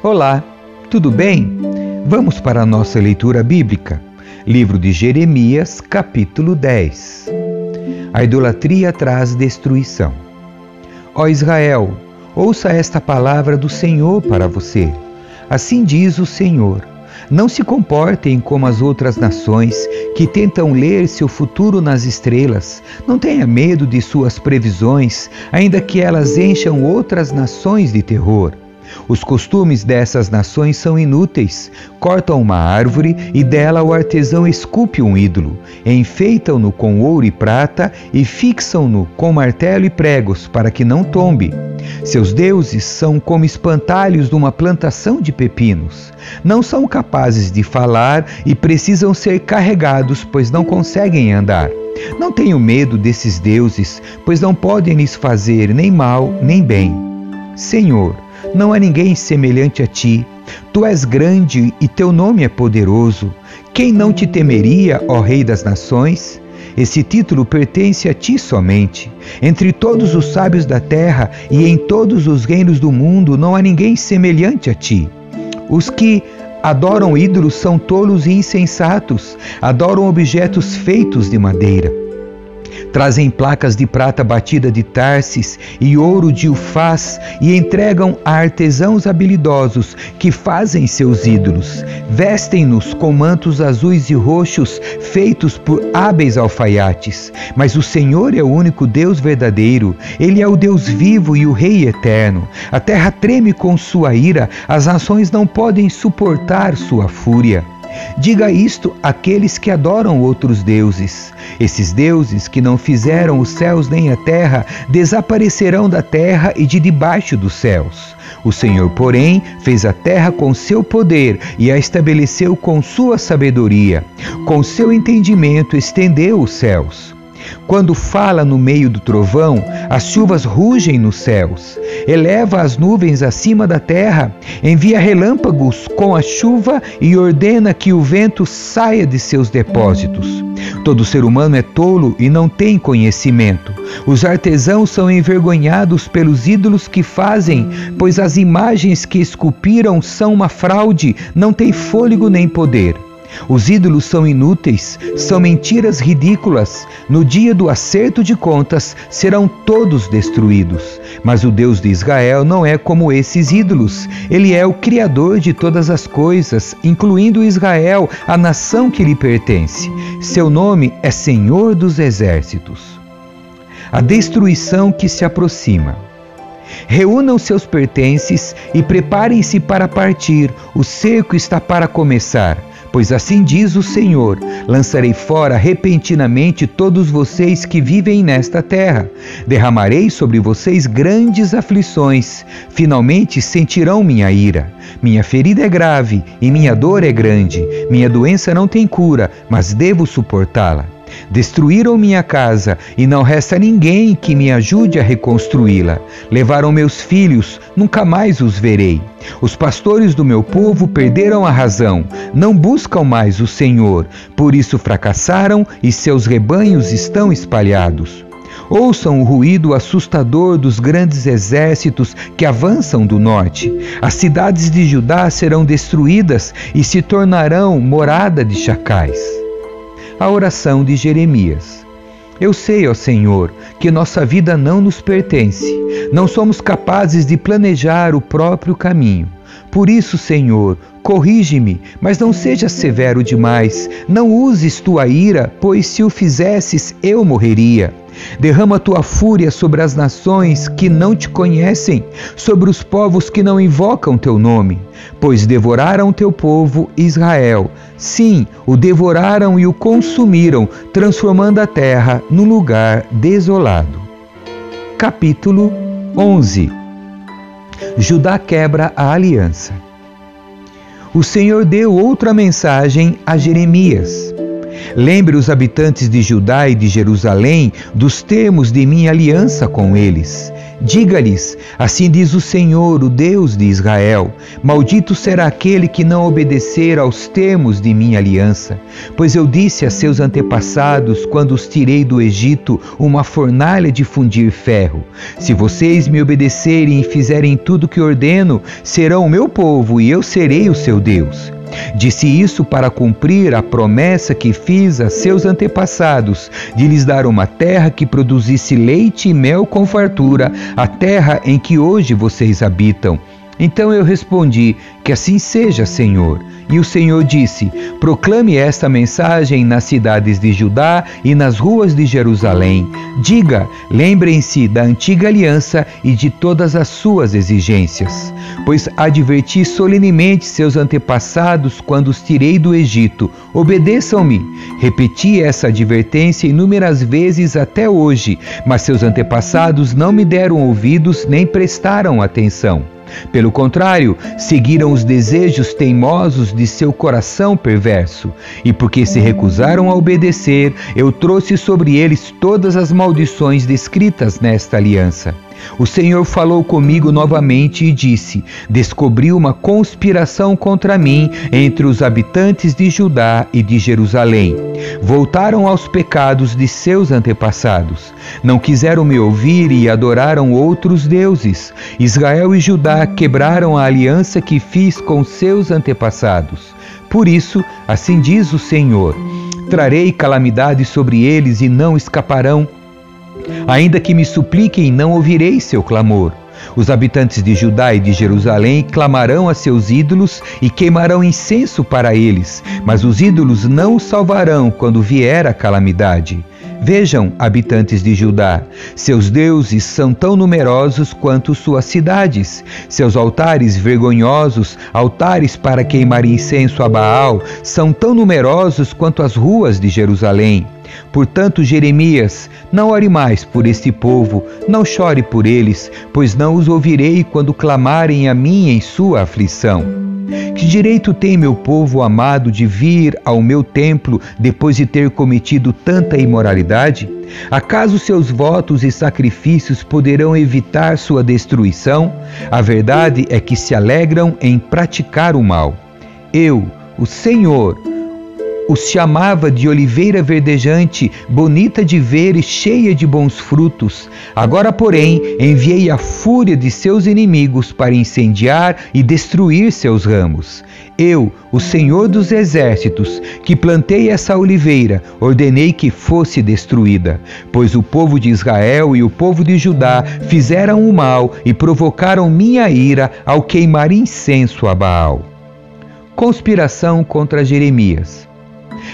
Olá, tudo bem? Vamos para a nossa leitura bíblica. Livro de Jeremias, capítulo 10. A idolatria traz destruição. Ó Israel, ouça esta palavra do Senhor para você. Assim diz o Senhor: Não se comportem como as outras nações que tentam ler seu futuro nas estrelas. Não tenha medo de suas previsões, ainda que elas encham outras nações de terror. Os costumes dessas nações são inúteis. Cortam uma árvore e dela o artesão esculpe um ídolo. Enfeitam-no com ouro e prata e fixam-no com martelo e pregos para que não tombe. Seus deuses são como espantalhos de uma plantação de pepinos. Não são capazes de falar e precisam ser carregados, pois não conseguem andar. Não tenho medo desses deuses, pois não podem lhes fazer nem mal nem bem. Senhor, não há ninguém semelhante a ti. Tu és grande e teu nome é poderoso. Quem não te temeria, ó Rei das Nações? Esse título pertence a ti somente. Entre todos os sábios da terra e em todos os reinos do mundo não há ninguém semelhante a ti. Os que adoram ídolos são tolos e insensatos, adoram objetos feitos de madeira. Trazem placas de prata batida de Tarsis e ouro de Ufaz e entregam a artesãos habilidosos que fazem seus ídolos. Vestem-nos com mantos azuis e roxos feitos por hábeis alfaiates. Mas o Senhor é o único Deus verdadeiro. Ele é o Deus vivo e o Rei eterno. A terra treme com sua ira, as nações não podem suportar sua fúria. Diga isto àqueles que adoram outros deuses. Esses deuses que não fizeram os céus nem a terra desaparecerão da terra e de debaixo dos céus. O Senhor, porém, fez a terra com seu poder e a estabeleceu com sua sabedoria. Com seu entendimento estendeu os céus. Quando fala no meio do trovão, as chuvas rugem nos céus. Eleva as nuvens acima da terra, envia relâmpagos com a chuva e ordena que o vento saia de seus depósitos. Todo ser humano é tolo e não tem conhecimento. Os artesãos são envergonhados pelos ídolos que fazem, pois as imagens que esculpiram são uma fraude, não têm fôlego nem poder. Os ídolos são inúteis, são mentiras ridículas. No dia do acerto de contas serão todos destruídos. Mas o Deus de Israel não é como esses ídolos. Ele é o Criador de todas as coisas, incluindo Israel, a nação que lhe pertence. Seu nome é Senhor dos Exércitos. A destruição que se aproxima. Reúnam seus pertences e preparem-se para partir. O cerco está para começar. Pois assim diz o Senhor: lançarei fora repentinamente todos vocês que vivem nesta terra. Derramarei sobre vocês grandes aflições. Finalmente sentirão minha ira. Minha ferida é grave e minha dor é grande. Minha doença não tem cura, mas devo suportá-la. Destruíram minha casa e não resta ninguém que me ajude a reconstruí-la. Levaram meus filhos, nunca mais os verei. Os pastores do meu povo perderam a razão, não buscam mais o Senhor, por isso fracassaram e seus rebanhos estão espalhados. Ouçam o ruído assustador dos grandes exércitos que avançam do norte. As cidades de Judá serão destruídas e se tornarão morada de chacais a oração de Jeremias. Eu sei, ó Senhor, que nossa vida não nos pertence. Não somos capazes de planejar o próprio caminho. Por isso, Senhor, corrige-me, mas não seja severo demais. Não uses tua ira, pois se o fizesses, eu morreria. Derrama tua fúria sobre as nações que não te conhecem, sobre os povos que não invocam teu nome, pois devoraram teu povo Israel. Sim, o devoraram e o consumiram, transformando a terra num lugar desolado. Capítulo 11 Judá quebra a aliança. O Senhor deu outra mensagem a Jeremias. Lembre os habitantes de Judá e de Jerusalém dos termos de minha aliança com eles. Diga-lhes: Assim diz o Senhor, o Deus de Israel: Maldito será aquele que não obedecer aos termos de minha aliança. Pois eu disse a seus antepassados, quando os tirei do Egito, uma fornalha de fundir ferro: Se vocês me obedecerem e fizerem tudo o que ordeno, serão o meu povo e eu serei o seu Deus. Disse isso para cumprir a promessa que fiz a seus antepassados, de lhes dar uma terra que produzisse leite e mel com fartura, a terra em que hoje vocês habitam. Então eu respondi: Que assim seja, Senhor. E o Senhor disse: Proclame esta mensagem nas cidades de Judá e nas ruas de Jerusalém. Diga: lembrem-se da antiga aliança e de todas as suas exigências. Pois adverti solenemente seus antepassados quando os tirei do Egito: obedeçam-me. Repeti essa advertência inúmeras vezes até hoje, mas seus antepassados não me deram ouvidos nem prestaram atenção. Pelo contrário, seguiram os desejos teimosos de seu coração perverso, e porque se recusaram a obedecer, eu trouxe sobre eles todas as maldições descritas nesta aliança. O Senhor falou comigo novamente e disse: Descobri uma conspiração contra mim entre os habitantes de Judá e de Jerusalém. Voltaram aos pecados de seus antepassados. Não quiseram me ouvir e adoraram outros deuses. Israel e Judá quebraram a aliança que fiz com seus antepassados. Por isso, assim diz o Senhor: Trarei calamidade sobre eles e não escaparão Ainda que me supliquem, não ouvirei seu clamor. Os habitantes de Judá e de Jerusalém clamarão a seus ídolos e queimarão incenso para eles, mas os ídolos não os salvarão quando vier a calamidade. Vejam, habitantes de Judá, seus deuses são tão numerosos quanto suas cidades. Seus altares vergonhosos, altares para queimar incenso a Baal, são tão numerosos quanto as ruas de Jerusalém. Portanto, Jeremias, não ore mais por este povo, não chore por eles, pois não os ouvirei quando clamarem a mim em sua aflição. Que direito tem meu povo amado de vir ao meu templo depois de ter cometido tanta imoralidade? Acaso seus votos e sacrifícios poderão evitar sua destruição? A verdade é que se alegram em praticar o mal. Eu, o Senhor, os chamava de oliveira verdejante, bonita de ver e cheia de bons frutos. Agora, porém, enviei a fúria de seus inimigos para incendiar e destruir seus ramos. Eu, o Senhor dos Exércitos, que plantei essa oliveira, ordenei que fosse destruída, pois o povo de Israel e o povo de Judá fizeram o mal e provocaram minha ira ao queimar incenso a Baal. Conspiração contra Jeremias.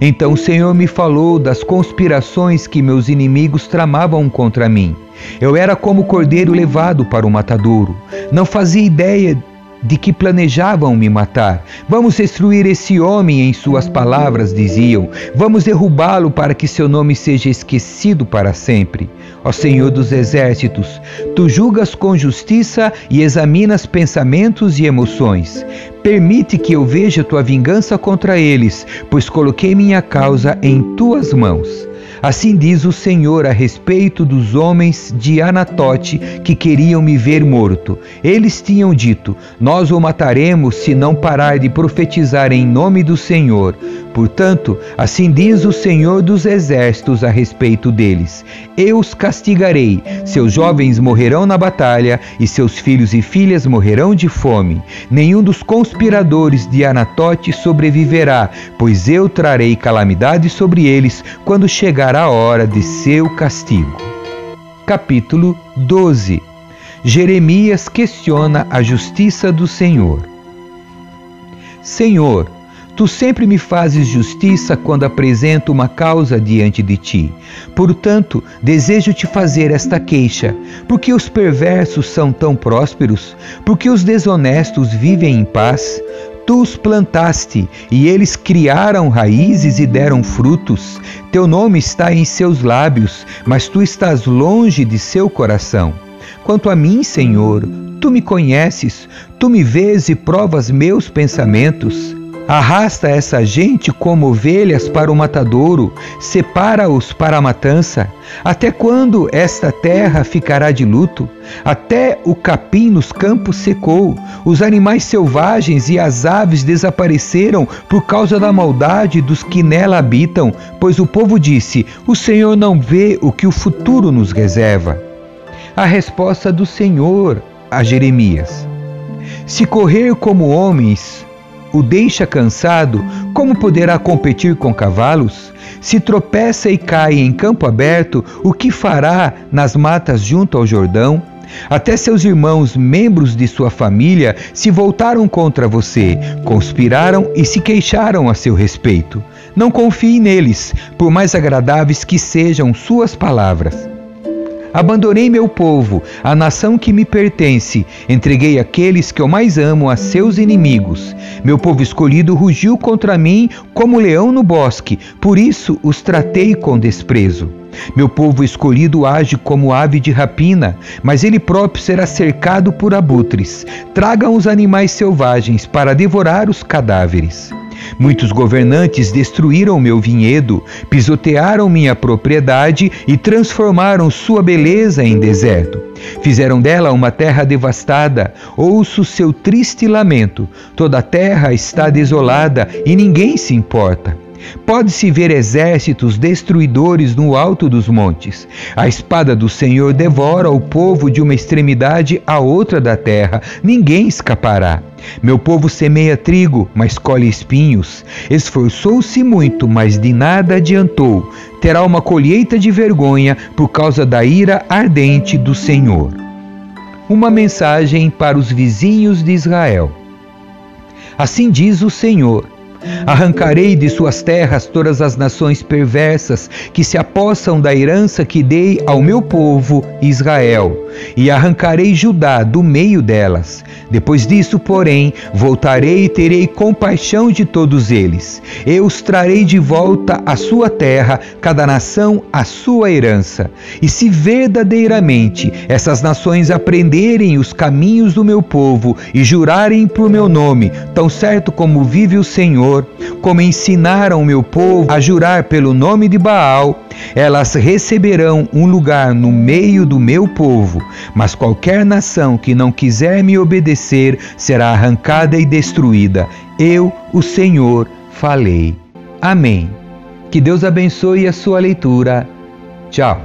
Então o Senhor me falou das conspirações que meus inimigos tramavam contra mim. Eu era como cordeiro levado para o matadouro. Não fazia ideia de que planejavam me matar. Vamos destruir esse homem, em suas palavras diziam. Vamos derrubá-lo para que seu nome seja esquecido para sempre. Ó Senhor dos exércitos, tu julgas com justiça e examinas pensamentos e emoções. Permite que eu veja tua vingança contra eles, pois coloquei minha causa em tuas mãos. Assim diz o Senhor a respeito dos homens de Anatote que queriam me ver morto. Eles tinham dito: Nós o mataremos se não parar de profetizar em nome do Senhor. Portanto, assim diz o Senhor dos Exércitos a respeito deles: Eu os castigarei. Seus jovens morrerão na batalha e seus filhos e filhas morrerão de fome. Nenhum dos conspiradores de Anatote sobreviverá, pois eu trarei calamidade sobre eles quando chegar a hora de seu castigo. Capítulo 12 Jeremias questiona a justiça do Senhor. Senhor, Tu sempre me fazes justiça quando apresento uma causa diante de ti. Portanto, desejo te fazer esta queixa: porque os perversos são tão prósperos? Porque os desonestos vivem em paz? Tu os plantaste e eles criaram raízes e deram frutos. Teu nome está em seus lábios, mas tu estás longe de seu coração. Quanto a mim, Senhor, tu me conheces, tu me vês e provas meus pensamentos. Arrasta essa gente como ovelhas para o matadouro, separa-os para a matança. Até quando esta terra ficará de luto? Até o capim nos campos secou, os animais selvagens e as aves desapareceram por causa da maldade dos que nela habitam, pois o povo disse: O Senhor não vê o que o futuro nos reserva. A resposta do Senhor a Jeremias: Se correr como homens, o deixa cansado, como poderá competir com cavalos? Se tropeça e cai em campo aberto, o que fará nas matas junto ao Jordão? Até seus irmãos, membros de sua família, se voltaram contra você, conspiraram e se queixaram a seu respeito. Não confie neles, por mais agradáveis que sejam suas palavras. Abandonei meu povo, a nação que me pertence, entreguei aqueles que eu mais amo a seus inimigos. Meu povo escolhido rugiu contra mim como leão no bosque, por isso os tratei com desprezo. Meu povo escolhido age como ave de rapina, mas ele próprio será cercado por abutres. Tragam os animais selvagens para devorar os cadáveres. Muitos governantes destruíram meu vinhedo, pisotearam minha propriedade e transformaram sua beleza em deserto. Fizeram dela uma terra devastada. Ouço seu triste lamento. Toda a terra está desolada e ninguém se importa. Pode-se ver exércitos destruidores no alto dos montes. A espada do Senhor devora o povo de uma extremidade à outra da terra. Ninguém escapará. Meu povo semeia trigo, mas colhe espinhos. Esforçou-se muito, mas de nada adiantou. Terá uma colheita de vergonha por causa da ira ardente do Senhor. Uma mensagem para os vizinhos de Israel. Assim diz o Senhor Arrancarei de suas terras todas as nações perversas que se apossam da herança que dei ao meu povo Israel, e arrancarei Judá do meio delas. Depois disso, porém, voltarei e terei compaixão de todos eles. Eu os trarei de volta à sua terra, cada nação à sua herança. E se verdadeiramente essas nações aprenderem os caminhos do meu povo e jurarem por meu nome, tão certo como vive o Senhor, Senhor, como ensinaram meu povo a jurar pelo nome de Baal, elas receberão um lugar no meio do meu povo. Mas qualquer nação que não quiser me obedecer será arrancada e destruída. Eu, o Senhor, falei. Amém. Que Deus abençoe a sua leitura. Tchau.